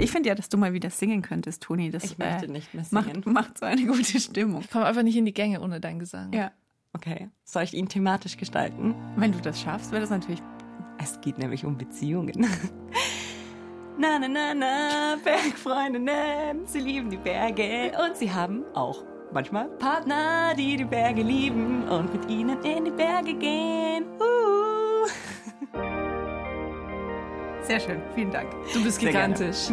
Ich finde ja, dass du mal wieder singen könntest, Toni. Das Ich möchte nicht mehr macht, singen. macht so eine gute Stimmung. Ich komme einfach nicht in die Gänge ohne deinen Gesang. Ja. Okay. Soll ich ihn thematisch gestalten? Wenn du das schaffst, wäre das natürlich. Es geht nämlich um Beziehungen. Na, na, na, na, Bergfreundinnen, sie lieben die Berge und sie haben auch manchmal Partner, die die Berge lieben und mit ihnen in die Berge gehen. Uh. Sehr schön, vielen Dank. Du bist Sehr gigantisch.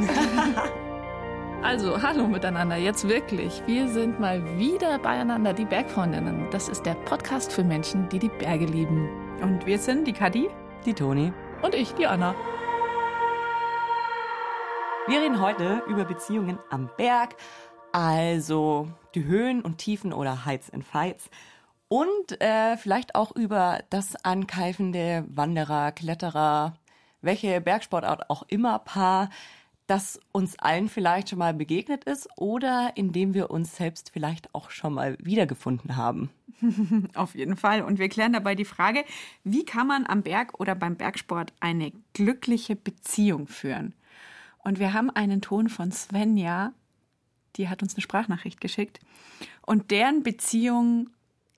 also, hallo miteinander, jetzt wirklich. Wir sind mal wieder beieinander, die Bergfreundinnen. Das ist der Podcast für Menschen, die die Berge lieben. Und wir sind die Kadi. Die Toni. Und ich, die Anna. Wir reden heute über Beziehungen am Berg, also die Höhen und Tiefen oder Heights and Fights. Und äh, vielleicht auch über das ankeifende Wanderer, Kletterer, welche Bergsportart auch immer Paar, das uns allen vielleicht schon mal begegnet ist oder in dem wir uns selbst vielleicht auch schon mal wiedergefunden haben. Auf jeden Fall. Und wir klären dabei die Frage, wie kann man am Berg oder beim Bergsport eine glückliche Beziehung führen? Und wir haben einen Ton von Svenja, die hat uns eine Sprachnachricht geschickt. Und deren Beziehung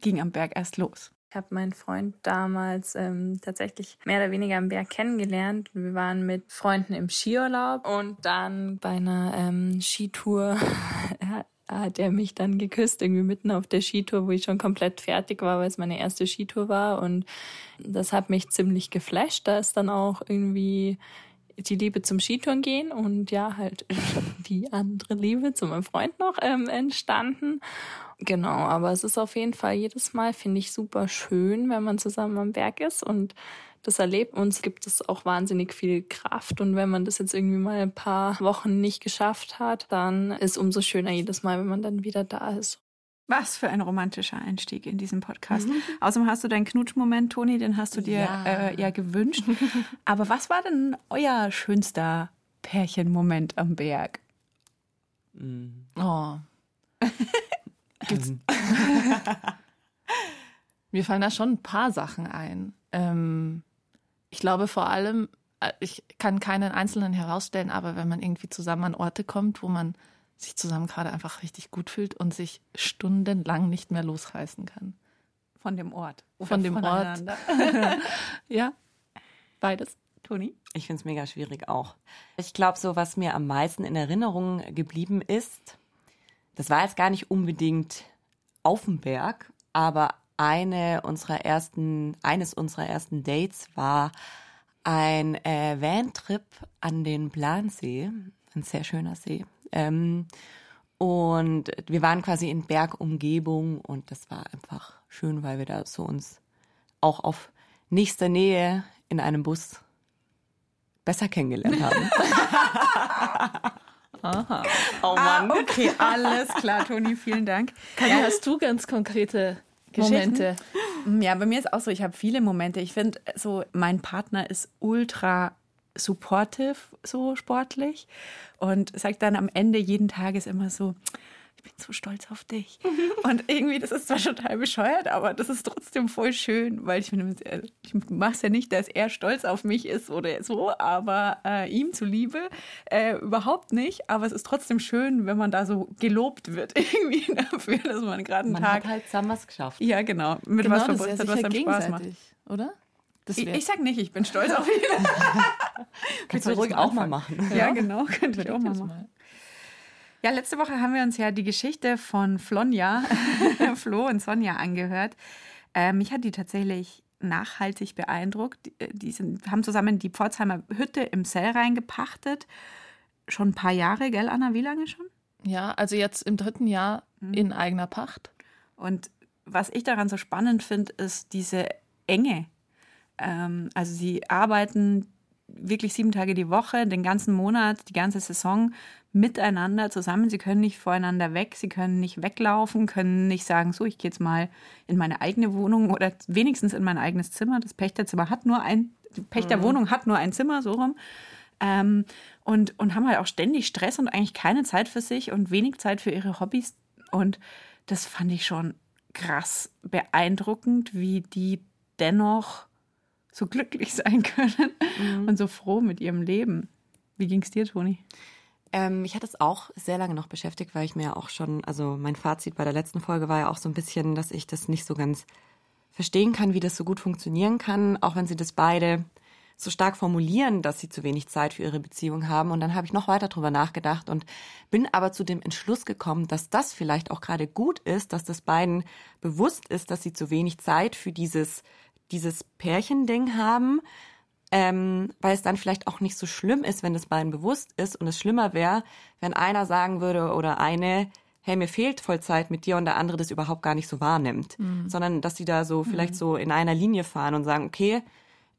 ging am Berg erst los. Ich habe meinen Freund damals ähm, tatsächlich mehr oder weniger am Berg kennengelernt. Wir waren mit Freunden im Skiurlaub und dann bei einer ähm, Skitour hat- er mich dann geküsst, irgendwie mitten auf der Skitour, wo ich schon komplett fertig war, weil es meine erste Skitour war. Und das hat mich ziemlich geflasht. Da ist dann auch irgendwie die Liebe zum Skitouren gehen und ja, halt die andere Liebe zu meinem Freund noch ähm, entstanden. Genau, aber es ist auf jeden Fall jedes Mal, finde ich, super schön, wenn man zusammen am Berg ist und das erlebt. Uns gibt es auch wahnsinnig viel Kraft und wenn man das jetzt irgendwie mal ein paar Wochen nicht geschafft hat, dann ist umso schöner jedes Mal, wenn man dann wieder da ist. Was für ein romantischer Einstieg in diesen Podcast. Außerdem hast du deinen Knutschmoment, Toni, den hast du dir Ja. äh, ja gewünscht. Aber was war denn euer schönster Pärchenmoment am Berg? Oh. Gibt's? Mir fallen da schon ein paar Sachen ein. Ähm, ich glaube vor allem, äh, ich kann keinen einzelnen herausstellen, aber wenn man irgendwie zusammen an Orte kommt, wo man sich zusammen gerade einfach richtig gut fühlt und sich stundenlang nicht mehr losreißen kann. Von dem Ort. Oder Von dem Ort. Ja, beides. Toni? Ich finde es mega schwierig auch. Ich glaube, so was mir am meisten in Erinnerung geblieben ist, das war jetzt gar nicht unbedingt auf dem Berg, aber eine unserer ersten, eines unserer ersten Dates war ein äh, Van-Trip an den Plansee, ein sehr schöner See. Ähm, und wir waren quasi in Bergumgebung und das war einfach schön, weil wir da so uns auch auf nächster Nähe in einem Bus besser kennengelernt haben. Aha. Oh Ah, okay, alles klar, Toni, vielen Dank. Kathi, hast du ganz konkrete? Momente? Ja, bei mir ist auch so, ich habe viele Momente. Ich finde, so mein Partner ist ultra supportive, so sportlich und sagt dann am Ende jeden Tages immer so, ich bin so stolz auf dich. und irgendwie, das ist zwar total bescheuert, aber das ist trotzdem voll schön, weil ich ich mache es ja nicht, dass er stolz auf mich ist oder so, aber äh, ihm zuliebe äh, überhaupt nicht. Aber es ist trotzdem schön, wenn man da so gelobt wird irgendwie dafür, dass man gerade einen Man Tag hat halt Summers geschafft. ja, genau. Mit Genau, was verbunden ja hat, was einem Spaß macht. oder? Ich, ich sag nicht, ich bin stolz auf ihn. Kannst du ruhig auch mal machen. Ja, genau, könnte ich auch mal machen. Ja, letzte Woche haben wir uns ja die Geschichte von Flonja, Flo und Sonja angehört. Äh, mich hat die tatsächlich nachhaltig beeindruckt. Die, äh, sind, haben zusammen die Pforzheimer Hütte im Sellrhein gepachtet. Schon ein paar Jahre, gell, Anna? Wie lange schon? Ja, also jetzt im dritten Jahr in eigener Pacht. Und was ich daran so spannend finde, ist diese Enge. Ähm, also sie arbeiten wirklich sieben Tage die Woche, den ganzen Monat, die ganze Saison miteinander zusammen. Sie können nicht voreinander weg, sie können nicht weglaufen, können nicht sagen, so, ich gehe jetzt mal in meine eigene Wohnung oder wenigstens in mein eigenes Zimmer. Das Pächterzimmer hat nur ein, die Pächterwohnung hat nur ein Zimmer, so rum. Ähm, und, und haben halt auch ständig Stress und eigentlich keine Zeit für sich und wenig Zeit für ihre Hobbys. Und das fand ich schon krass beeindruckend, wie die dennoch so glücklich sein können und so froh mit ihrem Leben. Wie ging es dir, Toni? Ähm, mich hat es auch sehr lange noch beschäftigt, weil ich mir auch schon, also mein Fazit bei der letzten Folge war ja auch so ein bisschen, dass ich das nicht so ganz verstehen kann, wie das so gut funktionieren kann, auch wenn sie das beide so stark formulieren, dass sie zu wenig Zeit für ihre Beziehung haben. Und dann habe ich noch weiter drüber nachgedacht und bin aber zu dem Entschluss gekommen, dass das vielleicht auch gerade gut ist, dass das beiden bewusst ist, dass sie zu wenig Zeit für dieses, dieses Pärchending haben, ähm, weil es dann vielleicht auch nicht so schlimm ist, wenn es beiden bewusst ist. Und es schlimmer wäre, wenn einer sagen würde oder eine, hey, mir fehlt voll Zeit mit dir und der andere das überhaupt gar nicht so wahrnimmt, mhm. sondern dass sie da so mhm. vielleicht so in einer Linie fahren und sagen, okay,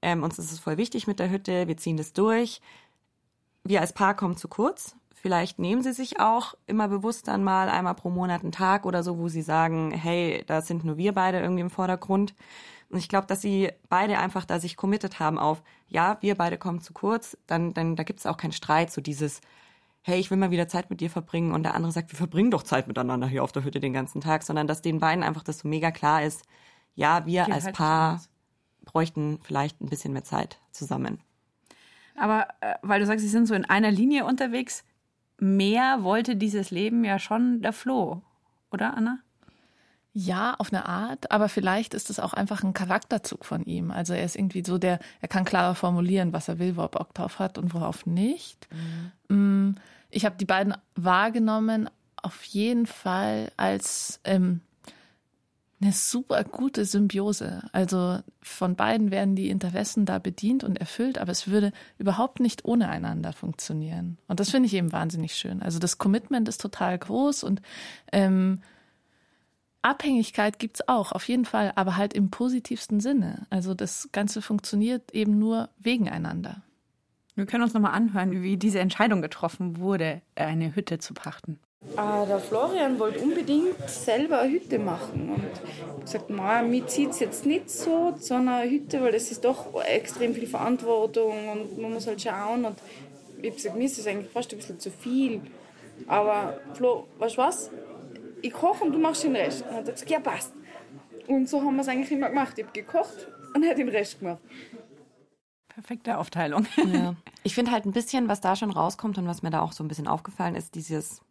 ähm, uns ist es voll wichtig mit der Hütte, wir ziehen das durch. Wir als Paar kommen zu kurz. Vielleicht nehmen sie sich auch immer bewusst dann mal einmal pro Monat einen Tag oder so, wo sie sagen, hey, da sind nur wir beide irgendwie im Vordergrund. Und ich glaube, dass sie beide einfach da sich committed haben auf, ja, wir beide kommen zu kurz, dann, dann da gibt es auch keinen Streit, so dieses, hey, ich will mal wieder Zeit mit dir verbringen und der andere sagt, wir verbringen doch Zeit miteinander hier auf der Hütte den ganzen Tag, sondern dass den beiden einfach das so mega klar ist, ja, wir Geht als halt Paar bräuchten vielleicht ein bisschen mehr Zeit zusammen. Aber äh, weil du sagst, sie sind so in einer Linie unterwegs, mehr wollte dieses Leben ja schon der Flo, oder Anna? Ja, auf eine Art, aber vielleicht ist es auch einfach ein Charakterzug von ihm. Also er ist irgendwie so der, er kann klarer formulieren, was er will, wo er Bock drauf hat und worauf nicht. Mhm. Ich habe die beiden wahrgenommen, auf jeden Fall als ähm, eine super gute Symbiose. Also von beiden werden die Interessen da bedient und erfüllt, aber es würde überhaupt nicht ohne einander funktionieren. Und das finde ich eben wahnsinnig schön. Also das Commitment ist total groß und ähm, Abhängigkeit gibt's auch, auf jeden Fall, aber halt im positivsten Sinne. Also das Ganze funktioniert eben nur wegen einander. Wir können uns nochmal anhören, wie diese Entscheidung getroffen wurde, eine Hütte zu pachten. Ah, der Florian wollte unbedingt selber eine Hütte machen und gesagt, mir zieht es jetzt nicht so zu einer Hütte, weil das ist doch extrem viel Verantwortung und man muss halt schauen und ich habe gesagt, mir ist das eigentlich fast ein bisschen zu viel. Aber Flo, weißt du was? Ich koche und du machst den Rest. Und er hat gesagt, ja passt. Und so haben wir es eigentlich immer gemacht. Ich habe gekocht und er hat den Rest gemacht. Perfekte Aufteilung. Ja. Ich finde halt ein bisschen, was da schon rauskommt und was mir da auch so ein bisschen aufgefallen ist, dieses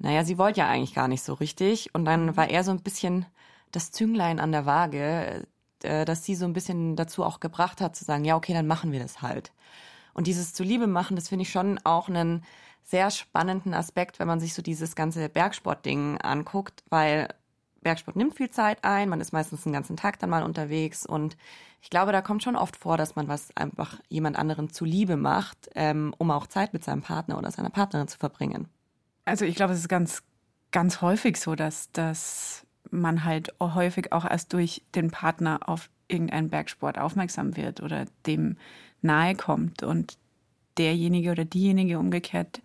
naja, sie wollte ja eigentlich gar nicht so richtig. Und dann war er so ein bisschen das Zünglein an der Waage, äh, dass sie so ein bisschen dazu auch gebracht hat, zu sagen, ja, okay, dann machen wir das halt. Und dieses Zuliebe machen, das finde ich schon auch einen sehr spannenden Aspekt, wenn man sich so dieses ganze Bergsportding anguckt, weil Bergsport nimmt viel Zeit ein, man ist meistens den ganzen Tag dann mal unterwegs und ich glaube, da kommt schon oft vor, dass man was einfach jemand anderen zuliebe macht, ähm, um auch Zeit mit seinem Partner oder seiner Partnerin zu verbringen. Also ich glaube, es ist ganz, ganz häufig so, dass, dass man halt häufig auch erst durch den Partner auf irgendeinen Bergsport aufmerksam wird oder dem nahe kommt und derjenige oder diejenige umgekehrt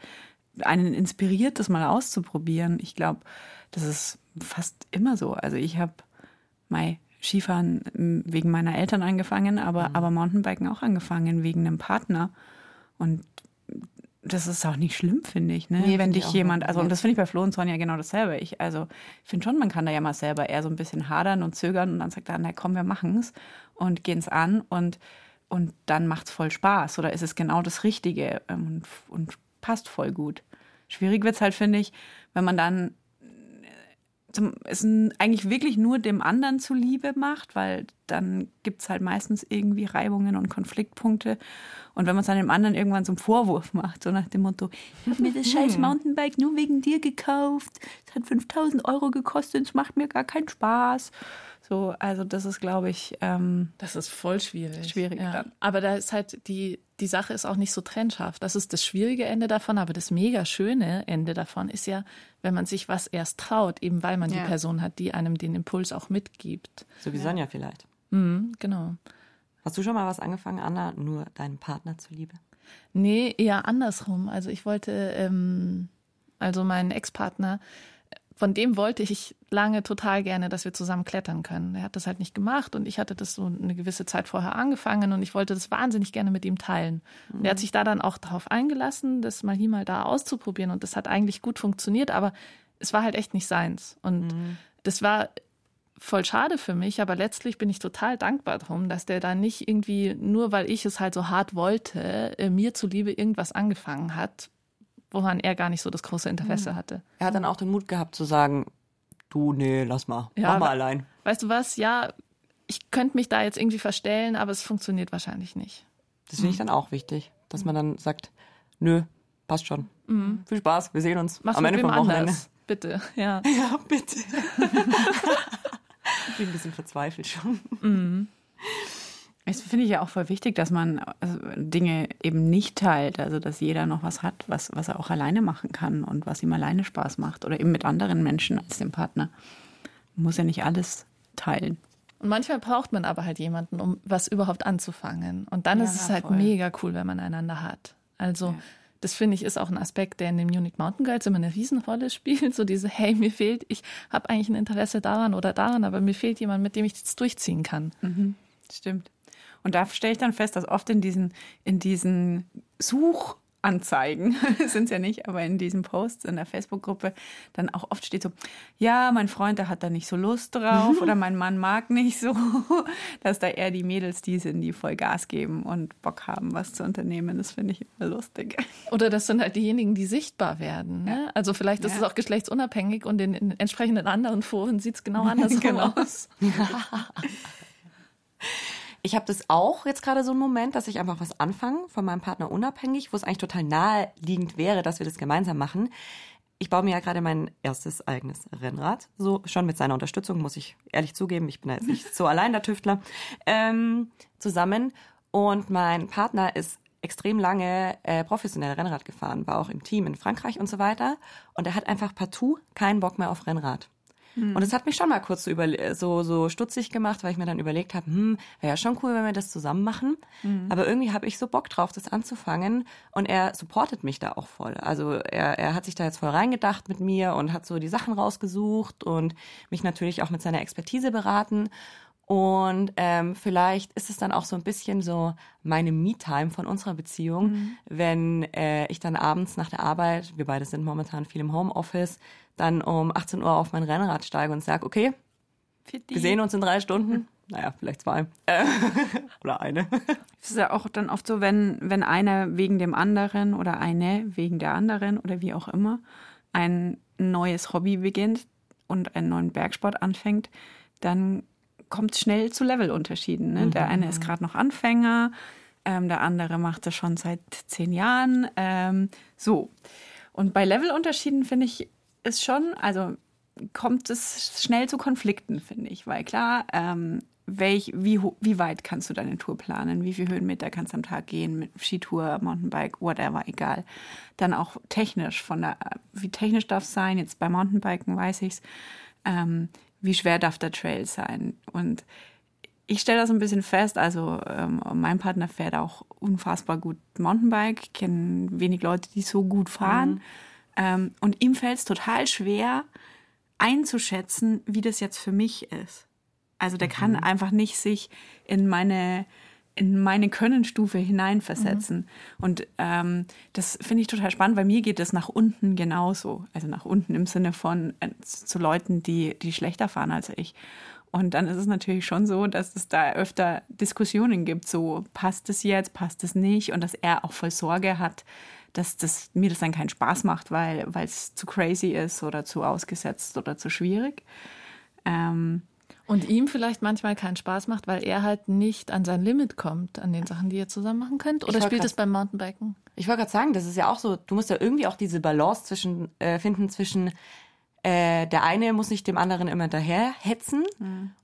einen inspiriert, das mal auszuprobieren. Ich glaube, das ist fast immer so. Also ich habe mein Skifahren wegen meiner Eltern angefangen, aber, mhm. aber Mountainbiken auch angefangen wegen einem Partner. Und das ist auch nicht schlimm, finde ich, ne? Nee, wenn dich jemand, also und das finde ich bei Flo und Sonja genau dasselbe. Ich, also finde schon, man kann da ja mal selber eher so ein bisschen hadern und zögern und dann sagt er, na komm, wir machen's und gehen's an und und dann macht's voll Spaß oder ist es genau das Richtige ähm, und, und passt voll gut. Schwierig wird's halt, finde ich, wenn man dann zum, es eigentlich wirklich nur dem anderen zuliebe macht, weil dann gibt es halt meistens irgendwie Reibungen und Konfliktpunkte. Und wenn man es dann dem anderen irgendwann zum Vorwurf macht, so nach dem Motto, ich habe mir das scheiß Mountainbike nur wegen dir gekauft, es hat 5000 Euro gekostet, es macht mir gar keinen Spaß. So, also das ist, glaube ich, ähm, das ist voll schwierig. Schwierig ja. Aber da ist halt die die Sache ist auch nicht so trennscharf. Das ist das schwierige Ende davon, aber das mega schöne Ende davon ist ja, wenn man sich was erst traut, eben weil man ja. die Person hat, die einem den Impuls auch mitgibt. So wie Sonja vielleicht. Mhm, genau. Hast du schon mal was angefangen, Anna, nur deinem Partner zuliebe? Nee, eher andersrum. Also ich wollte, ähm, also meinen Ex-Partner, von dem wollte ich lange total gerne, dass wir zusammen klettern können. Er hat das halt nicht gemacht und ich hatte das so eine gewisse Zeit vorher angefangen und ich wollte das wahnsinnig gerne mit ihm teilen. Mhm. Und er hat sich da dann auch darauf eingelassen, das mal hier mal da auszuprobieren und das hat eigentlich gut funktioniert, aber es war halt echt nicht seins. Und mhm. das war voll schade für mich, aber letztlich bin ich total dankbar drum, dass der da nicht irgendwie, nur weil ich es halt so hart wollte, äh, mir zuliebe irgendwas angefangen hat, woran er gar nicht so das große Interesse Mhm. hatte. Er hat dann auch den Mut gehabt zu sagen, du, nee, lass mal, Ja, mach mal allein. Weißt du was? Ja, ich könnte mich da jetzt irgendwie verstellen, aber es funktioniert wahrscheinlich nicht. Das finde ich dann auch wichtig, dass man dann sagt, nö, passt schon. Viel Spaß, wir sehen uns Mach's am Ende vom Wochenende. anders. Bitte, ja. Ja, bitte. ich bin ein bisschen verzweifelt schon. Das finde ich ja auch voll wichtig, dass man also, Dinge eben nicht teilt. Also, dass jeder noch was hat, was, was er auch alleine machen kann und was ihm alleine Spaß macht. Oder eben mit anderen Menschen als dem Partner. Man muss ja nicht alles teilen. Und manchmal braucht man aber halt jemanden, um was überhaupt anzufangen. Und dann Ja, ist es halt voll. mega cool, wenn man einander hat. Also, das finde ich ist auch ein Aspekt, der in dem Munich Mountain Guides immer eine Riesenrolle spielt. So diese, hey, mir fehlt, ich habe eigentlich ein Interesse daran oder daran, aber mir fehlt jemand, mit dem ich das durchziehen kann. Stimmt. Und da stelle ich dann fest, dass oft in diesen, in diesen Suchanzeigen, sind es ja nicht, aber in diesen Posts in der Facebook-Gruppe, dann auch oft steht so, ja, mein Freund, der hat da nicht so Lust drauf oder mein Mann mag nicht so, dass da eher die Mädels die sind, die voll Gas geben und Bock haben, was zu unternehmen. Das finde ich immer lustig. Oder das sind halt diejenigen, die sichtbar werden. Ne? Also vielleicht ist Ja. es auch geschlechtsunabhängig und in, in entsprechenden anderen Foren sieht es genau andersrum Genau. aus. Ich habe das auch jetzt gerade so einen Moment, dass ich einfach was anfange von meinem Partner unabhängig, wo es eigentlich total naheliegend wäre, dass wir das gemeinsam machen. Ich baue mir ja gerade mein erstes eigenes Rennrad, so schon mit seiner Unterstützung, muss ich ehrlich zugeben. Ich bin da jetzt nicht so allein der Tüftler. Ähm, zusammen. Und mein Partner ist extrem lange äh, professionell Rennrad gefahren, war auch im Team in Frankreich und so weiter. Und er hat einfach partout keinen Bock mehr auf Rennrad. Und es hat mich schon mal kurz so, so, so stutzig gemacht, weil ich mir dann überlegt habe, hm, wäre ja schon cool, wenn wir das zusammen machen. Aber irgendwie habe ich so Bock drauf, das anzufangen. Und er supportet mich da auch voll. Also er, er hat sich da jetzt voll reingedacht mit mir und hat so die Sachen rausgesucht und mich natürlich auch mit seiner Expertise beraten. Und ähm, vielleicht ist es dann auch so ein bisschen so meine Me-Time von unserer Beziehung, wenn äh, ich dann abends nach der Arbeit, wir beide sind momentan viel im Homeoffice, dann um 18 Uhr auf mein Rennrad steige und sage, okay, wir sehen uns in drei Stunden. Naja, vielleicht zwei. Äh, oder eine. Es ist ja auch dann oft so, wenn, wenn einer wegen dem anderen oder eine wegen der anderen oder wie auch immer ein neues Hobby beginnt und einen neuen Bergsport anfängt, dann kommt es schnell zu Levelunterschieden. Ne? Der eine ist gerade noch Anfänger, ähm, der andere macht das schon seit zehn Jahren. Ähm, so. Und bei Levelunterschieden finde ich, ist schon, also kommt es schnell zu Konflikten, finde ich. Weil klar, ähm, welch, wie, wie weit kannst du deine Tour planen? Wie viele Höhenmeter kannst du am Tag gehen mit Skitour, Mountainbike, whatever, egal. Dann auch technisch, von der, wie technisch darf es sein? Jetzt bei Mountainbiken weiß ich's. Ähm, wie schwer darf der Trail sein? Und ich stelle das ein bisschen fest, also ähm, mein Partner fährt auch unfassbar gut Mountainbike, kenne wenig Leute, die so gut fahren. Ähm, und ihm fällt es total schwer einzuschätzen, wie das jetzt für mich ist. Also der kann einfach nicht sich in meine in meine Könnenstufe hineinversetzen. Und ähm, das finde ich total spannend, weil mir geht es nach unten genauso. Also nach unten im Sinne von äh, zu Leuten, die, die schlechter fahren als ich. Und dann ist es natürlich schon so, dass es da öfter Diskussionen gibt, so passt es jetzt, passt es nicht und dass er auch voll Sorge hat, dass das, mir das dann keinen Spaß macht, weil weil es zu crazy ist oder zu ausgesetzt oder zu schwierig. Ähm, Und ihm vielleicht manchmal keinen Spaß macht, weil er halt nicht an sein Limit kommt, an den Sachen, die ihr zusammen machen könnt. Oder spielt grad- es beim Mountainbiken? Ich wollte gerade sagen, das ist ja auch so, du musst ja irgendwie auch diese Balance zwischen äh, finden zwischen äh, der eine muss nicht dem anderen immer hinterher hetzen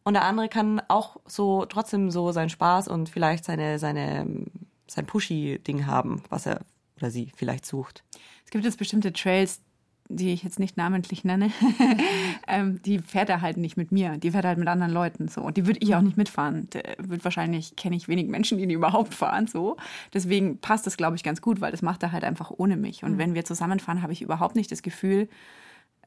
und der andere kann auch so trotzdem so seinen Spaß und vielleicht seine seine sein pushy Ding haben, was er oder sie vielleicht sucht. Es gibt jetzt bestimmte Trails, die ich jetzt nicht namentlich nenne, ähm, die fährt er halt nicht mit mir. Die fährt halt mit anderen Leuten so. Und die würde ich auch nicht mitfahren. Der wird wahrscheinlich, kenne ich wenig Menschen, die die überhaupt fahren so. Deswegen passt das, glaube ich, ganz gut, weil das macht er halt einfach ohne mich. Und wenn wir zusammenfahren, habe ich überhaupt nicht das Gefühl,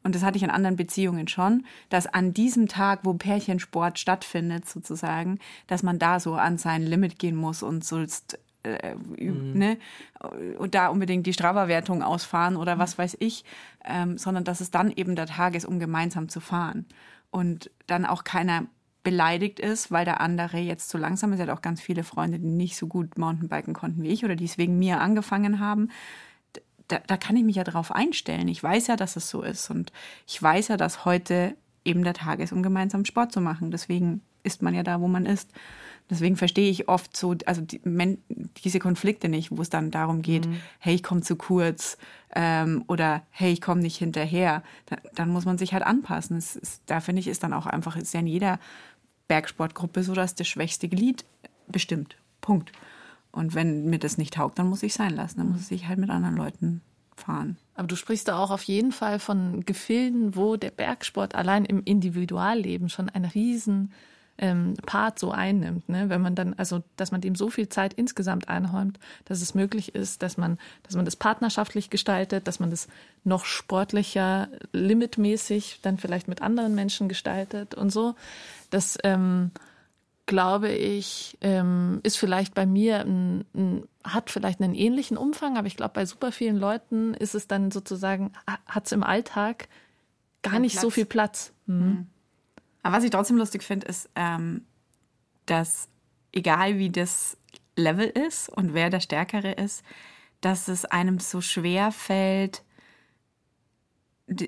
und das hatte ich in anderen Beziehungen schon, dass an diesem Tag, wo Pärchensport stattfindet, sozusagen, dass man da so an sein Limit gehen muss und so äh, üb- ne, und da unbedingt die Strava-Wertung ausfahren oder was weiß ich, ähm, sondern dass es dann eben der Tag ist, um gemeinsam zu fahren. Und dann auch keiner beleidigt ist, weil der andere jetzt zu langsam ist. Er hat auch ganz viele Freunde, die nicht so gut Mountainbiken konnten wie ich oder die es wegen mir angefangen haben. Da, da kann ich mich ja darauf einstellen. Ich weiß ja, dass es so ist. Und ich weiß ja, dass heute eben der Tag ist, um gemeinsam Sport zu machen. Deswegen ist man ja da, wo man ist. Deswegen verstehe ich oft so, also die, diese Konflikte nicht, wo es dann darum geht, mhm. hey, ich komme zu kurz ähm, oder hey, ich komme nicht hinterher. Da, dann muss man sich halt anpassen. Ist, da finde ich, ist dann auch einfach, ist ja in jeder Bergsportgruppe so, dass das schwächste Glied bestimmt. Punkt. Und wenn mir das nicht taugt, dann muss ich sein lassen. Dann muss ich halt mit anderen Leuten fahren. Aber du sprichst da auch auf jeden Fall von Gefilden, wo der Bergsport allein im Individualleben schon ein riesen ähm, Part so einnimmt, ne? wenn man dann, also dass man dem so viel Zeit insgesamt einräumt, dass es möglich ist, dass man, dass man das partnerschaftlich gestaltet, dass man das noch sportlicher, limitmäßig dann vielleicht mit anderen Menschen gestaltet und so. Das ähm, glaube ich, ähm, ist vielleicht bei mir ein, ein, hat vielleicht einen ähnlichen Umfang, aber ich glaube, bei super vielen Leuten ist es dann sozusagen, hat es im Alltag gar nicht Platz. so viel Platz. Mhm. Mhm. Aber was ich trotzdem lustig finde, ist, ähm, dass egal wie das Level ist und wer der Stärkere ist, dass es einem so schwer fällt,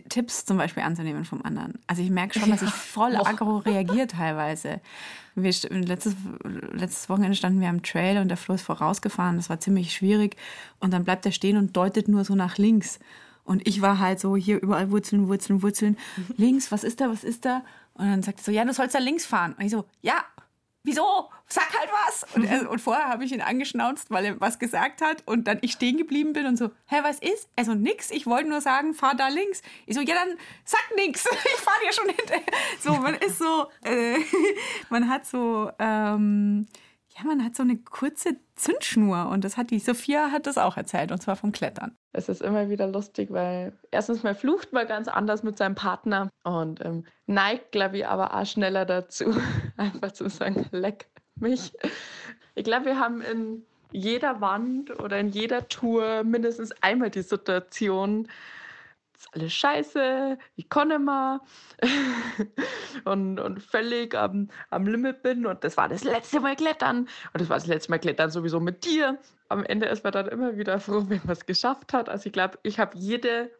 Tipps zum Beispiel anzunehmen vom anderen. Also ich merke schon, dass ich voll ja. aggro reagiere teilweise. Wir, letztes, letztes Wochenende standen wir am Trail und der Flo ist vorausgefahren. Das war ziemlich schwierig. Und dann bleibt er stehen und deutet nur so nach links. Und ich war halt so hier überall Wurzeln, Wurzeln, Wurzeln. Links, was ist da, was ist da? Und dann sagt er so, ja, du sollst da links fahren. Und ich so, ja, wieso? Sag halt was. Und, er, und vorher habe ich ihn angeschnauzt, weil er was gesagt hat und dann ich stehen geblieben bin und so, hä, was ist? Also nix, ich wollte nur sagen, fahr da links. Ich so, ja, dann sag nix, ich fahre dir schon hinterher. So, man ist so, äh, man hat so, ähm, ja, man hat so eine kurze Zündschnur und das hat die Sophia hat das auch erzählt und zwar vom Klettern. Es ist immer wieder lustig, weil erstens mal flucht man ganz anders mit seinem Partner und ähm, neigt, glaube ich, aber auch schneller dazu, einfach zu sagen, leck mich. Ich glaube, wir haben in jeder Wand oder in jeder Tour mindestens einmal die Situation, ist alles scheiße, ich kann nicht mehr und, und völlig am, am Limit bin und das war das letzte Mal Klettern und das war das letzte Mal Klettern sowieso mit dir. Am Ende ist man dann immer wieder froh, wenn man es geschafft hat. Also ich glaube, ich habe jede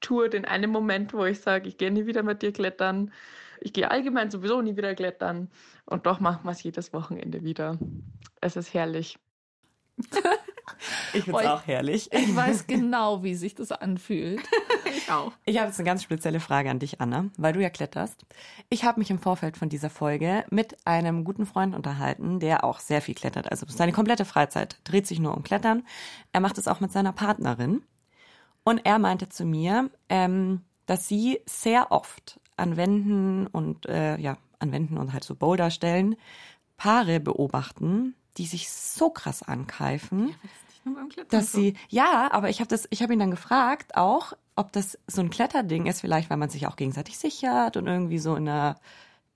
Tour den einen Moment, wo ich sage, ich gehe nie wieder mit dir klettern. Ich gehe allgemein sowieso nie wieder klettern und doch machen wir es jedes Wochenende wieder. Es ist herrlich. Ich finde es auch herrlich. Ich weiß genau, wie sich das anfühlt. Ich auch. Ich habe jetzt eine ganz spezielle Frage an dich, Anna, weil du ja kletterst. Ich habe mich im Vorfeld von dieser Folge mit einem guten Freund unterhalten, der auch sehr viel klettert. Also seine komplette Freizeit dreht sich nur um Klettern. Er macht es auch mit seiner Partnerin. Und er meinte zu mir, ähm, dass sie sehr oft an Wänden und äh, ja, an Wänden und halt so Boulderstellen Paare beobachten, die sich so krass ankeifen. Ja, dass sie, ja, aber ich habe das, ich habe ihn dann gefragt auch, ob das so ein Kletterding ist, vielleicht, weil man sich auch gegenseitig sichert und irgendwie so in einer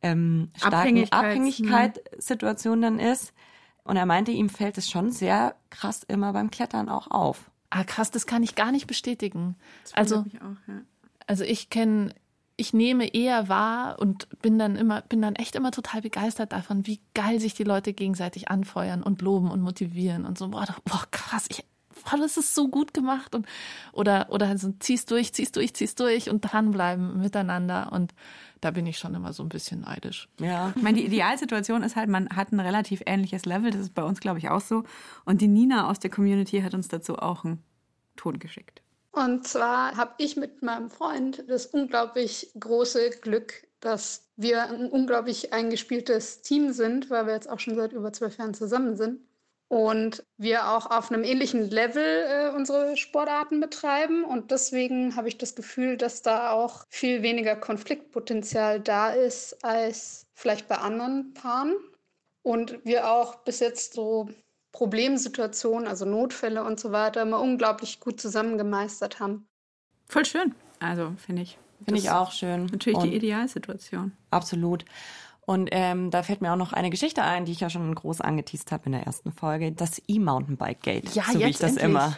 ähm, starken Abhängigkeitssituation dann ist. Und er meinte, ihm fällt es schon sehr krass immer beim Klettern auch auf. Ah, krass, das kann ich gar nicht bestätigen. also, ich auch, ja. also ich kenne ich nehme eher wahr und bin dann immer, bin dann echt immer total begeistert davon, wie geil sich die Leute gegenseitig anfeuern und loben und motivieren und so, boah, boah krass, ich, boah, das ist so gut gemacht und, oder, oder so, ziehst durch, ziehst durch, ziehst durch und dranbleiben miteinander und da bin ich schon immer so ein bisschen neidisch. Ja. Ich meine, die Idealsituation ist halt, man hat ein relativ ähnliches Level, das ist bei uns, glaube ich, auch so. Und die Nina aus der Community hat uns dazu auch einen Ton geschickt. Und zwar habe ich mit meinem Freund das unglaublich große Glück, dass wir ein unglaublich eingespieltes Team sind, weil wir jetzt auch schon seit über zwölf Jahren zusammen sind. Und wir auch auf einem ähnlichen Level äh, unsere Sportarten betreiben. Und deswegen habe ich das Gefühl, dass da auch viel weniger Konfliktpotenzial da ist als vielleicht bei anderen Paaren. Und wir auch bis jetzt so Problemsituationen, also Notfälle und so weiter, immer unglaublich gut zusammen gemeistert haben. Voll schön. Also finde ich. Finde ich auch schön. Natürlich und die Idealsituation. Absolut. Und ähm, da fällt mir auch noch eine Geschichte ein, die ich ja schon groß angeteased habe in der ersten Folge, das E-Mountainbike-Gate, Ja, so wie ich das endlich. immer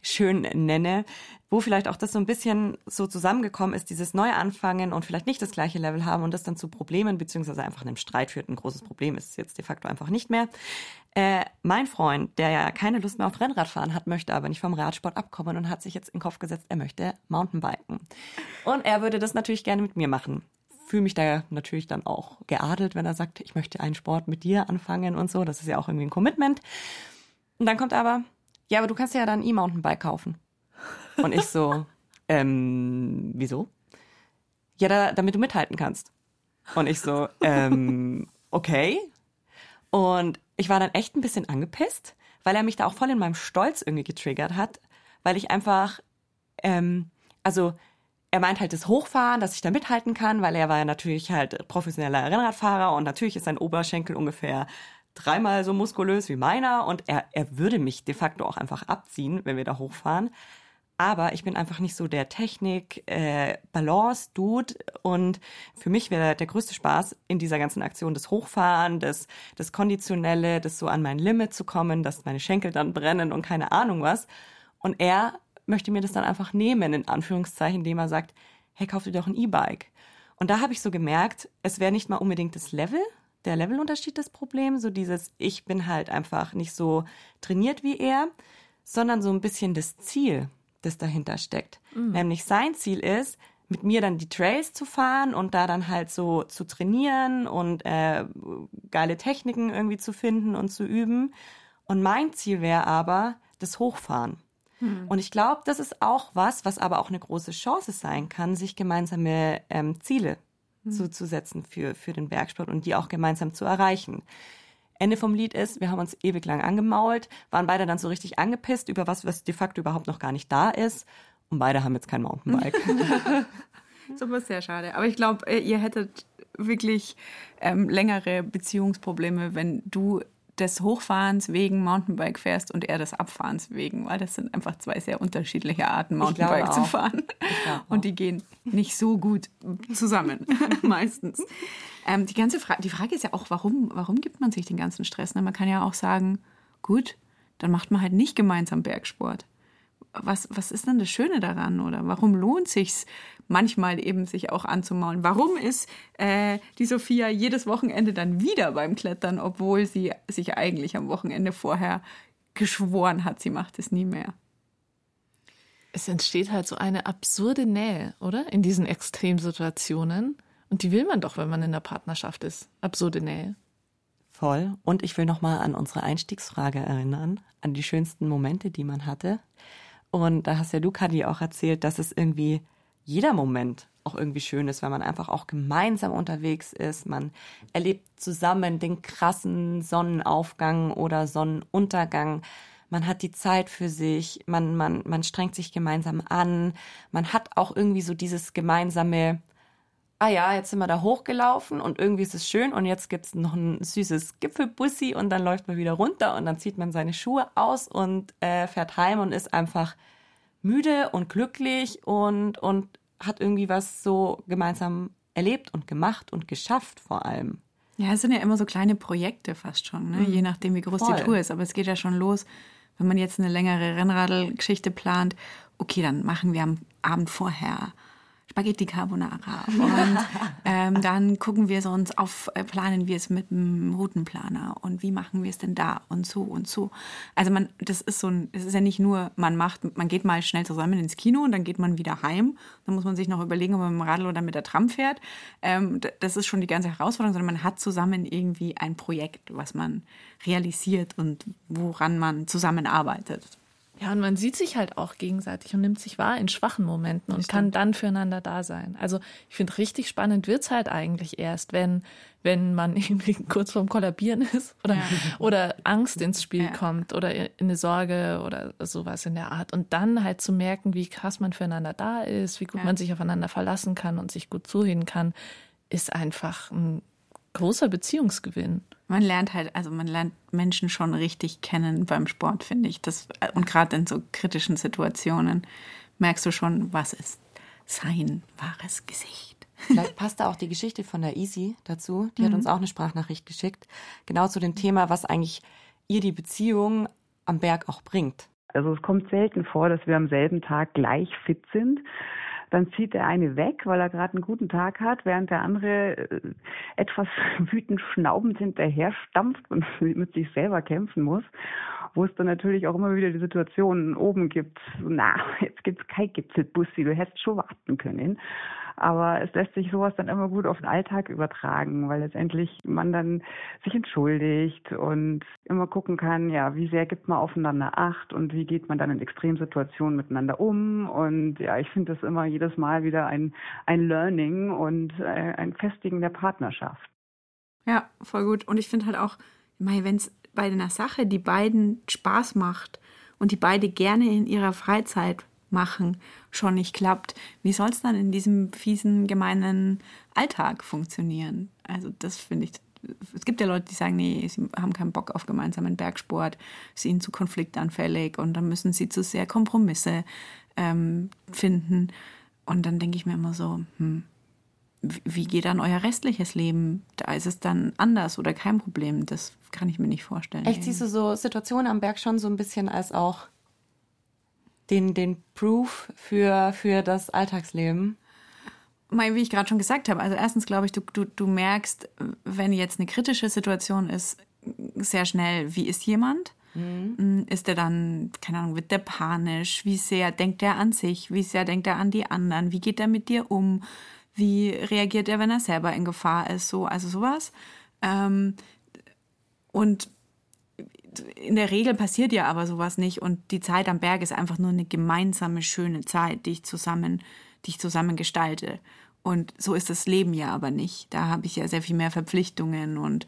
schön nenne, wo vielleicht auch das so ein bisschen so zusammengekommen ist, dieses neue Anfangen und vielleicht nicht das gleiche Level haben und das dann zu Problemen beziehungsweise einfach einem Streit führt. Ein großes Problem ist es jetzt de facto einfach nicht mehr. Äh, mein Freund, der ja keine Lust mehr auf Rennradfahren hat, möchte aber nicht vom Radsport abkommen und hat sich jetzt in den Kopf gesetzt, er möchte Mountainbiken. Und er würde das natürlich gerne mit mir machen fühle mich da natürlich dann auch geadelt, wenn er sagt, ich möchte einen Sport mit dir anfangen und so. Das ist ja auch irgendwie ein Commitment. Und dann kommt aber, ja, aber du kannst ja dann ein E-Mountainbike kaufen. Und ich so, ähm, wieso? Ja, da, damit du mithalten kannst. Und ich so, ähm, okay. Und ich war dann echt ein bisschen angepisst, weil er mich da auch voll in meinem Stolz irgendwie getriggert hat, weil ich einfach, ähm, also er meint halt das Hochfahren, dass ich da mithalten kann, weil er war ja natürlich halt professioneller Rennradfahrer und natürlich ist sein Oberschenkel ungefähr dreimal so muskulös wie meiner und er, er würde mich de facto auch einfach abziehen, wenn wir da hochfahren. Aber ich bin einfach nicht so der Technik, äh, und für mich wäre der größte Spaß in dieser ganzen Aktion das Hochfahren, das, das Konditionelle, das so an mein Limit zu kommen, dass meine Schenkel dann brennen und keine Ahnung was. Und er möchte mir das dann einfach nehmen, in Anführungszeichen, indem er sagt, hey, kauf dir doch ein E-Bike. Und da habe ich so gemerkt, es wäre nicht mal unbedingt das Level, der Levelunterschied das Problem, so dieses, ich bin halt einfach nicht so trainiert wie er, sondern so ein bisschen das Ziel, das dahinter steckt. Nämlich sein Ziel ist, mit mir dann die Trails zu fahren und da dann halt so zu trainieren und äh, geile Techniken irgendwie zu finden und zu üben. Und mein Ziel wäre aber das Hochfahren. Und ich glaube, das ist auch was, was aber auch eine große Chance sein kann, sich gemeinsame ähm, Ziele zuzusetzen für, für den Bergsport und die auch gemeinsam zu erreichen. Ende vom Lied ist, wir haben uns ewig lang angemault, waren beide dann so richtig angepisst über was, was de facto überhaupt noch gar nicht da ist. Und beide haben jetzt kein Mountainbike. Aber sehr schade. Aber ich glaube, ihr hättet wirklich ähm, längere Beziehungsprobleme, wenn du des Hochfahrens wegen Mountainbike fährst und er des Abfahrens wegen, weil das sind einfach zwei sehr unterschiedliche Arten, Mountainbike zu fahren. Und die gehen nicht so gut zusammen, meistens. Ähm, die ganze Frage, die Frage ist ja auch, warum, warum gibt man sich den ganzen Stress? Ne? Man kann ja auch sagen, gut, dann macht man halt nicht gemeinsam Bergsport. Was, was ist denn das Schöne daran? Oder warum lohnt sich's manchmal eben sich auch anzumaulen? Warum ist äh, die Sophia jedes Wochenende dann wieder beim Klettern, obwohl sie sich eigentlich am Wochenende vorher geschworen hat, sie macht es nie mehr? Es entsteht halt so eine absurde Nähe, oder? In diesen Extremsituationen. Und die will man doch, wenn man in der Partnerschaft ist. Absurde Nähe. Voll. Und ich will nochmal an unsere Einstiegsfrage erinnern, an die schönsten Momente, die man hatte. Und da hast ja du, Kadi, auch erzählt, dass es irgendwie jeder Moment auch irgendwie schön ist, weil man einfach auch gemeinsam unterwegs ist. Man erlebt zusammen den krassen Sonnenaufgang oder Sonnenuntergang. Man hat die Zeit für sich, man, man, man strengt sich gemeinsam an. Man hat auch irgendwie so dieses gemeinsame, ah ja, jetzt sind wir da hochgelaufen und irgendwie ist es schön und jetzt gibt's noch ein süßes Gipfelbussi und dann läuft man wieder runter und dann zieht man seine Schuhe aus und äh, fährt heim und ist einfach müde und glücklich und, und hat irgendwie was so gemeinsam erlebt und gemacht und geschafft vor allem. Ja, es sind ja immer so kleine Projekte fast schon, ne? je nachdem, wie groß Voll. die Tour ist. Aber es geht ja schon los, wenn man jetzt eine längere Rennradl-Geschichte plant. Okay, dann machen wir am Abend vorher Spaghetti Carbonara und ähm, dann gucken wir so uns auf, äh, planen wir es mit einem Routenplaner und wie machen wir es denn da und so und so. Also man, das ist so ein, es ist ja nicht nur, man macht, man geht mal schnell zusammen ins Kino und dann geht man wieder heim. Dann muss man sich noch überlegen, ob man mit dem Radl oder mit der Tram fährt. Ähm, das ist schon die ganze Herausforderung, sondern man hat zusammen irgendwie ein Projekt, was man realisiert und woran man zusammenarbeitet. Ja, und man sieht sich halt auch gegenseitig und nimmt sich wahr in schwachen Momenten und kann dann füreinander da sein. Also ich finde, richtig spannend wird's halt eigentlich erst, wenn, wenn man irgendwie kurz vorm Kollabieren ist oder, oder Angst ins Spiel Ja. kommt oder in eine Sorge oder sowas in der Art. Und dann halt zu merken, wie krass man füreinander da ist, wie gut Ja. man sich aufeinander verlassen kann und sich gut zuhören kann, ist einfach ein großer Beziehungsgewinn. Man lernt halt, also man lernt Menschen schon richtig kennen beim Sport, finde ich. Das, und gerade in so kritischen Situationen merkst du schon, was ist sein wahres Gesicht. Vielleicht passt da auch die Geschichte von der Easy dazu. Die hat uns auch eine Sprachnachricht geschickt. Genau zu dem Thema, was eigentlich ihr die Beziehung am Berg auch bringt. Also es kommt selten vor, dass wir am selben Tag gleich fit sind. Dann zieht der eine weg, weil er gerade einen guten Tag hat, während der andere äh, etwas wütend schnaubend hinterher stampft und mit sich selber kämpfen muss. Wo es dann natürlich auch immer wieder die Situation oben gibt, na, jetzt gibt's kein Gipfelbussi, du hättest schon warten können. Aber es lässt sich sowas dann immer gut auf den Alltag übertragen, weil letztendlich man dann sich entschuldigt und immer gucken kann, ja, wie sehr gibt man aufeinander Acht und wie geht man dann in Extremsituationen miteinander um. Und ja, ich finde das immer jedes Mal wieder ein, ein Learning und äh, ein Festigen der Partnerschaft. Ja, voll gut. Und ich finde halt auch, wenn es bei einer Sache die beiden Spaß macht und die beide gerne in ihrer Freizeit machen, schon nicht klappt, wie soll es dann in diesem fiesen, gemeinen Alltag funktionieren? Also das finde ich, es gibt ja Leute, die sagen, nee, sie haben keinen Bock auf gemeinsamen Bergsport, ist ihnen zu konfliktanfällig und dann müssen sie zu sehr Kompromisse ähm, finden. Und dann denke ich mir immer so, hm, wie geht dann euer restliches Leben? Da ist es dann anders oder kein Problem. Das kann ich mir nicht vorstellen. Echt siehst du so Situationen am Berg schon so ein bisschen als auch den, den Proof für, für das Alltagsleben? Mal, wie ich gerade schon gesagt habe, also erstens glaube ich, du, du, du merkst, wenn jetzt eine kritische Situation ist, sehr schnell, wie ist jemand? Mhm. Ist er dann, keine Ahnung, wird der panisch? Wie sehr denkt er an sich? Wie sehr denkt er an die anderen? Wie geht er mit dir um? Wie reagiert er, wenn er selber in Gefahr ist? So, also sowas. Ähm, und in der Regel passiert ja aber sowas nicht und die Zeit am Berg ist einfach nur eine gemeinsame schöne Zeit, die ich zusammen, die ich zusammen gestalte. Und so ist das Leben ja aber nicht. Da habe ich ja sehr viel mehr Verpflichtungen und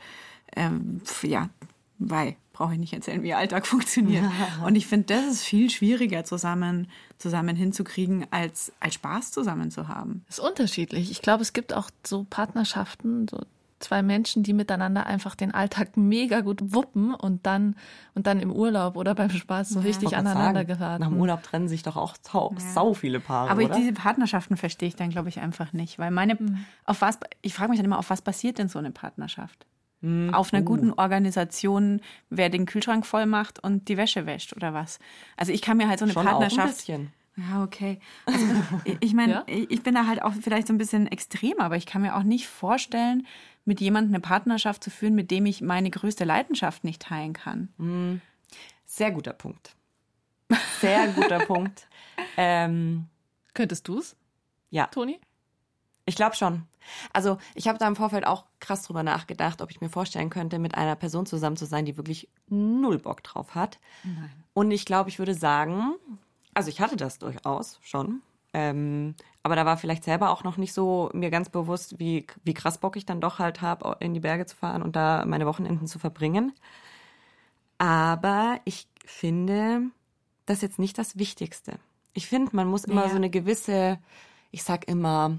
ähm, ja, weil brauche ich nicht erzählen, wie Alltag funktioniert. Und ich finde, das ist viel schwieriger zusammen, zusammen hinzukriegen, als, als Spaß zusammen zu haben. Das ist unterschiedlich. Ich glaube, es gibt auch so Partnerschaften, so zwei Menschen, die miteinander einfach den Alltag mega gut wuppen und dann und dann im Urlaub oder beim Spaß so richtig aneinander geraten. Nach dem Urlaub trennen sich doch auch sau, ja. sau viele Paare. Aber oder? diese Partnerschaften verstehe ich dann, glaube ich, einfach nicht. Weil meine, mhm. auf was, ich frage mich dann immer, auf was basiert denn so eine Partnerschaft? Mhm. Auf einer uh. guten Organisation, wer den Kühlschrank voll macht und die Wäsche wäscht oder was. Also ich kann mir halt so eine Schon Partnerschaft. Auch ein bisschen. Ja, okay. Also, ich meine, ja? ich bin da halt auch vielleicht so ein bisschen extrem, aber ich kann mir auch nicht vorstellen, mit jemandem eine Partnerschaft zu führen, mit dem ich meine größte Leidenschaft nicht teilen kann. Mhm. Sehr guter Punkt. Sehr guter Punkt. Ähm, Könntest du es? Ja. Toni? Ich glaube schon. Also ich habe da im Vorfeld auch krass drüber nachgedacht, ob ich mir vorstellen könnte, mit einer Person zusammen zu sein, die wirklich null Bock drauf hat. Nein. Und ich glaube, ich würde sagen, also ich hatte das durchaus schon. Ähm, aber da war vielleicht selber auch noch nicht so mir ganz bewusst, wie, wie krass Bock ich dann doch halt habe, in die Berge zu fahren und da meine Wochenenden zu verbringen. Aber ich finde das ist jetzt nicht das Wichtigste. Ich finde, man muss immer ja. so eine gewisse, ich sag immer,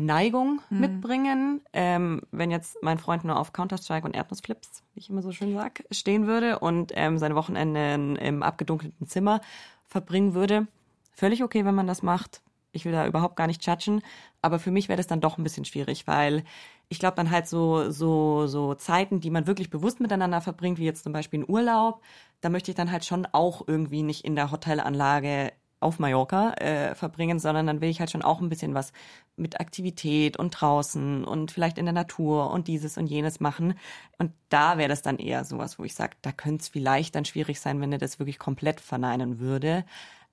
Outdoor-Neigung mhm. mitbringen. Ähm, wenn jetzt mein Freund nur auf Counter-Strike und Erdnussflips, wie ich immer so schön sag, stehen würde und ähm, seine Wochenende im abgedunkelten Zimmer verbringen würde, völlig okay, wenn man das macht. Ich will da überhaupt gar nicht judgen, aber für mich wäre das dann doch ein bisschen schwierig, weil ich glaube dann halt so so so Zeiten, die man wirklich bewusst miteinander verbringt, wie jetzt zum Beispiel ein Urlaub, da möchte ich dann halt schon auch irgendwie nicht in der Hotelanlage auf Mallorca äh, verbringen, sondern dann will ich halt schon auch ein bisschen was mit Aktivität und draußen und vielleicht in der Natur und dieses und jenes machen. Und da wäre das dann eher sowas, wo ich sage, da könnte es vielleicht dann schwierig sein, wenn er das wirklich komplett verneinen würde.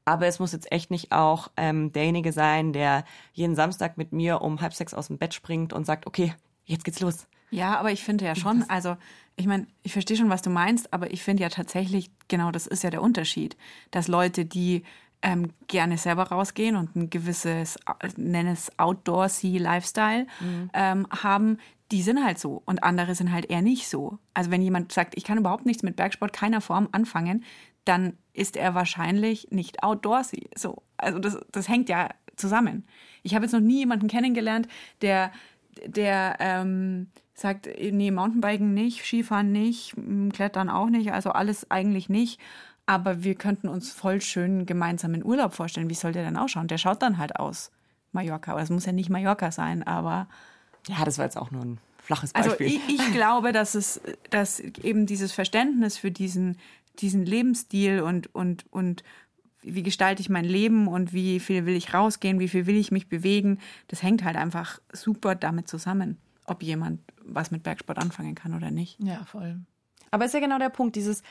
Aber es muss jetzt echt nicht auch ähm, derjenige sein, der jeden Samstag mit mir um halb sechs aus dem Bett springt und sagt, okay, jetzt geht's los. Ja, aber ich finde ja schon, also ich meine, ich verstehe schon, was du meinst, aber ich finde ja tatsächlich, genau das ist ja der Unterschied, dass Leute, die ähm, gerne selber rausgehen und ein gewisses, nenne es Outdoorsy-Lifestyle mhm. ähm, haben, die sind halt so und andere sind halt eher nicht so. Also wenn jemand sagt, ich kann überhaupt nichts mit Bergsport keiner Form anfangen, dann ist er wahrscheinlich nicht outdoorsy. So, also das, das hängt ja zusammen. Ich habe jetzt noch nie jemanden kennengelernt, der, der ähm, sagt, nee, Mountainbiken nicht, Skifahren nicht, Klettern auch nicht, also alles eigentlich nicht. Aber wir könnten uns voll schön gemeinsam in Urlaub vorstellen. Wie soll der denn ausschauen? Der schaut dann halt aus Mallorca. Oder es muss ja nicht Mallorca sein, aber. Ja, das war jetzt auch nur ein flaches Also Beispiel. ich, ich glaube, dass es, dass eben dieses Verständnis für diesen, diesen Lebensstil und, und, und wie gestalte ich mein Leben und wie viel will ich rausgehen, wie viel will ich mich bewegen, das hängt halt einfach super damit zusammen, ob jemand was mit Bergsport anfangen kann oder nicht. Ja, voll. Aber ist ja genau der Punkt, dieses,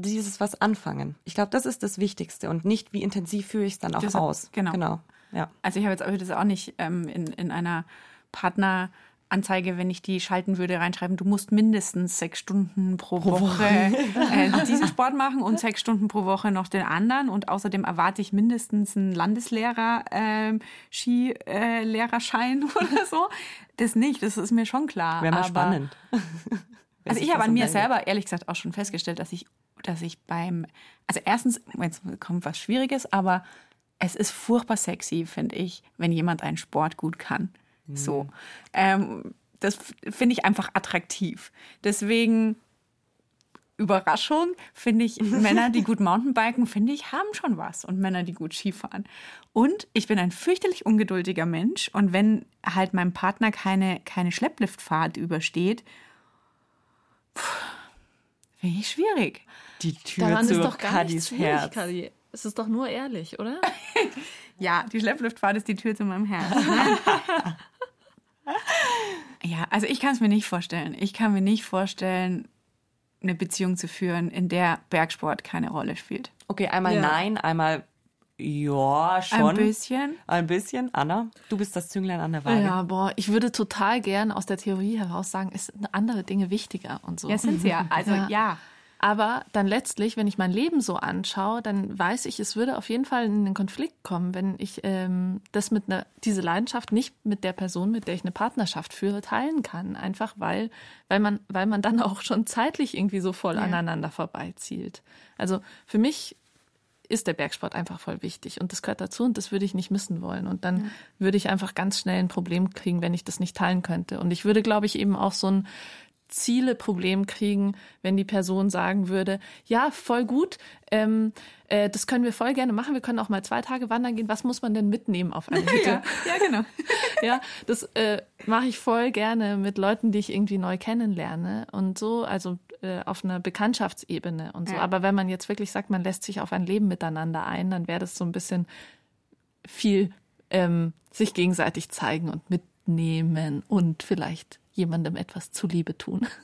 dieses was anfangen. Ich glaube, das ist das Wichtigste und nicht, wie intensiv führe ich es dann auch Das- aus. genau. genau. Ja. Also ich habe jetzt auch das auch nicht ähm, in, in einer Partneranzeige, wenn ich die schalten würde, reinschreiben, du musst mindestens sechs Stunden pro, Woche äh, diesen Sport machen und sechs Stunden pro Woche noch den anderen. Und außerdem erwarte ich mindestens einen Landeslehrer, ähm, Skilehrerschein oder so. Das nicht, das ist mir schon klar. Wäre mal Aber- spannend. Also ich habe an mir selber ehrlich gesagt auch schon festgestellt, dass ich, dass ich beim, also erstens, jetzt kommt was Schwieriges, aber es ist furchtbar sexy, finde ich, wenn jemand einen Sport gut kann. So. Ähm, das finde ich einfach attraktiv. Deswegen, Überraschung, finde ich, Männer, die gut Mountainbiken, finde ich, haben schon was. Und Männer, die gut Skifahren. Und ich bin ein fürchterlich ungeduldiger Mensch. Und wenn halt mein Partner keine, keine Schleppliftfahrt übersteht, Finde ich schwierig. Die Tür Daran zu ist doch gar Kadis nichts schwierig, Herz. Kadi. Es ist doch nur ehrlich, oder? Ja, die Schleppliftfahrt ist die Tür zu meinem Herz. ja, also ich kann es mir nicht vorstellen. Ich kann mir nicht vorstellen, eine Beziehung zu führen, in der Bergsport keine Rolle spielt. Okay, einmal Ja. nein, einmal ja, schon. Ein bisschen. Ein bisschen. Anna, du bist das Zünglein an der Waage. Ja, boah, ich würde total gern aus der Theorie heraus sagen, es sind andere Dinge wichtiger und so. Ja, sind sie ja. Also Ja. ja. Aber dann letztlich, wenn ich mein Leben so anschaue, dann weiß ich, es würde auf jeden Fall in einen Konflikt kommen, wenn ich ähm, das mit einer, diese Leidenschaft nicht mit der Person, mit der ich eine Partnerschaft führe, teilen kann. Einfach weil, weil man, weil man dann auch schon zeitlich irgendwie so voll Ja. aneinander vorbeizielt. Also für mich ist der Bergsport einfach voll wichtig und das gehört dazu und das würde ich nicht missen wollen. Und dann würde ich einfach ganz schnell ein Problem kriegen, wenn ich das nicht teilen könnte. Und ich würde, glaube ich, eben auch so ein Ziele-Problem kriegen, wenn die Person sagen würde, ja, voll gut, ähm, äh, das können wir voll gerne machen, wir können auch mal zwei Tage wandern gehen, was muss man denn mitnehmen auf eine Hütte? Ja, ja, genau. ja, das äh, mache ich voll gerne mit Leuten, die ich irgendwie neu kennenlerne und so, also äh, auf einer Bekanntschaftsebene und so. Ja. Aber wenn man jetzt wirklich sagt, man lässt sich auf ein Leben miteinander ein, dann wäre das so ein bisschen viel ähm, sich gegenseitig zeigen und mitnehmen und vielleicht jemandem etwas zuliebe tun.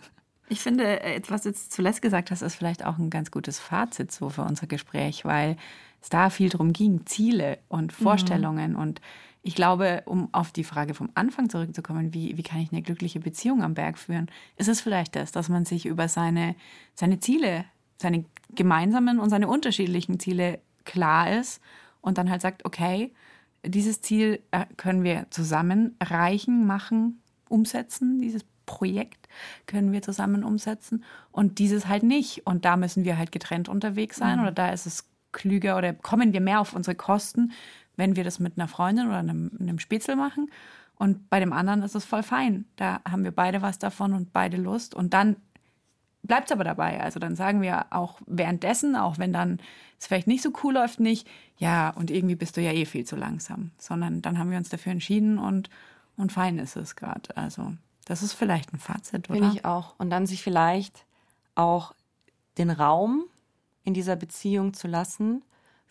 Ich finde, äh, was du jetzt zuletzt gesagt hast, ist vielleicht auch ein ganz gutes Fazit so für unser Gespräch, weil es da viel drum ging, Ziele und Vorstellungen. Und ich glaube, um auf die Frage vom Anfang zurückzukommen, wie, wie kann ich eine glückliche Beziehung am Berg führen, ist es vielleicht das, dass man sich über seine, seine Ziele, seine gemeinsamen und seine unterschiedlichen Ziele klar ist und dann halt sagt, okay, dieses Ziel äh, können wir zusammen erreichen, machen, umsetzen, dieses Projekt können wir zusammen umsetzen und dieses halt nicht. Und da müssen wir halt getrennt unterwegs sein oder da ist es klüger oder kommen wir mehr auf unsere Kosten, wenn wir das mit einer Freundin oder einem, einem Spitzel machen. Und bei dem anderen ist es voll fein. Da haben wir beide was davon und beide Lust. Und dann bleibt es aber dabei. Also dann sagen wir auch währenddessen, auch wenn dann es vielleicht nicht so cool läuft, nicht, ja, und irgendwie bist du ja eh viel zu langsam, sondern dann haben wir uns dafür entschieden und, und fein ist es gerade. Also das ist vielleicht ein Fazit, oder? Finde ich auch. Und dann sich vielleicht auch den Raum in dieser Beziehung zu lassen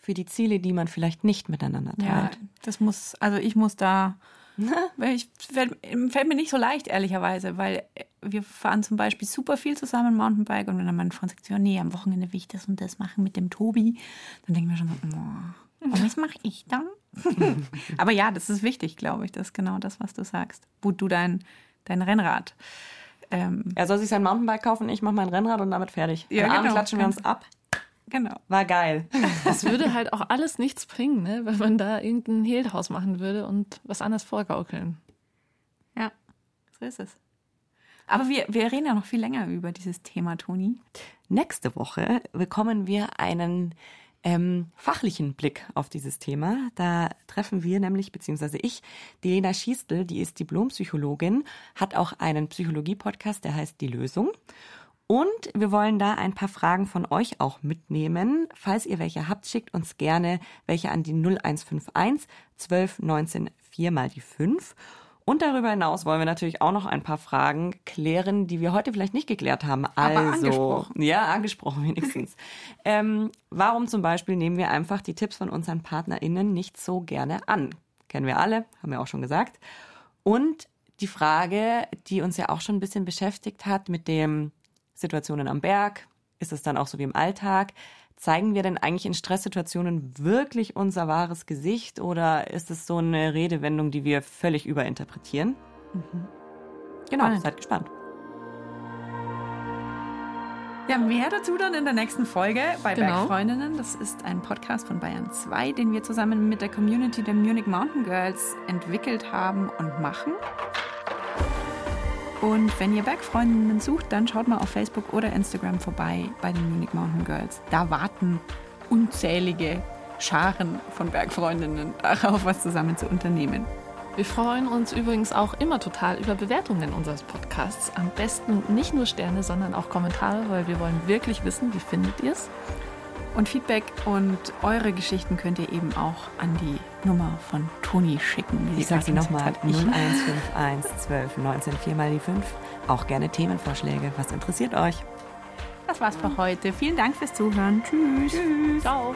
für die Ziele, die man vielleicht nicht miteinander ja, teilt. das muss, also ich muss da, weil ich, fällt, fällt mir nicht so leicht, ehrlicherweise, weil wir fahren zum Beispiel super viel zusammen Mountainbike und wenn dann mein Freund sagt, ja, nee, am Wochenende will ich das und das machen mit dem Tobi, dann denken wir schon so, oh, und was mache ich dann? Aber ja, das ist wichtig, glaube ich, das ist genau das, was du sagst. Wo du dein, dein Rennrad. Ähm, Er soll sich sein Mountainbike kaufen, ich mache mein Rennrad und damit fertig. Ja, Am Abend genau. klatschen wir uns ab. Genau. War geil. Das würde halt auch alles nichts bringen, ne? wenn man da irgendein Hehl draus machen würde und was anderes vorgaukeln. Ja, so ist es. Aber wir, wir reden ja noch viel länger über dieses Thema, Toni. Nächste Woche bekommen wir einen ähm, fachlichen Blick auf dieses Thema. Da treffen wir nämlich, beziehungsweise ich, die Lena Schiestel, die ist Diplompsychologin, hat auch einen Psychologie-Podcast, der heißt Die Lösung. Und wir wollen da ein paar Fragen von euch auch mitnehmen. Falls ihr welche habt, schickt uns gerne welche an die 0151 12 19 4 mal die 5. Und darüber hinaus wollen wir natürlich auch noch ein paar Fragen klären, die wir heute vielleicht nicht geklärt haben. Also, Aber angesprochen. ja, angesprochen wenigstens. ähm, warum zum Beispiel nehmen wir einfach die Tipps von unseren PartnerInnen nicht so gerne an? Kennen wir alle, haben wir auch schon gesagt. Und die Frage, die uns ja auch schon ein bisschen beschäftigt hat mit dem Situationen am Berg, ist es dann auch so wie im Alltag? Zeigen wir denn eigentlich in Stresssituationen wirklich unser wahres Gesicht oder ist es so eine Redewendung, die wir völlig überinterpretieren? Genau, Spannend. seid gespannt. Ja, mehr dazu dann in der nächsten Folge bei Genau. Bergfreundinnen. Das ist ein Podcast von Bayern 2, den wir zusammen mit der Community der Munich Mountain Girls entwickelt haben und machen. Und wenn ihr Bergfreundinnen sucht, dann schaut mal auf Facebook oder Instagram vorbei bei den Munich Mountain Girls. Da warten unzählige Scharen von Bergfreundinnen darauf, was zusammen zu unternehmen. Wir freuen uns übrigens auch immer total über Bewertungen unseres Podcasts. Am besten nicht nur Sterne, sondern auch Kommentare, weil wir wollen wirklich wissen, wie findet ihr es? Und Feedback und eure Geschichten könnt ihr eben auch an die Nummer von Toni schicken. wie Ich sag sie nochmal. gesagt hat. Ich- 0151 12 19 4 mal die 5. Auch gerne Themenvorschläge. Was interessiert euch? Das war's für heute. Vielen Dank fürs Zuhören. Tschüss. Ciao!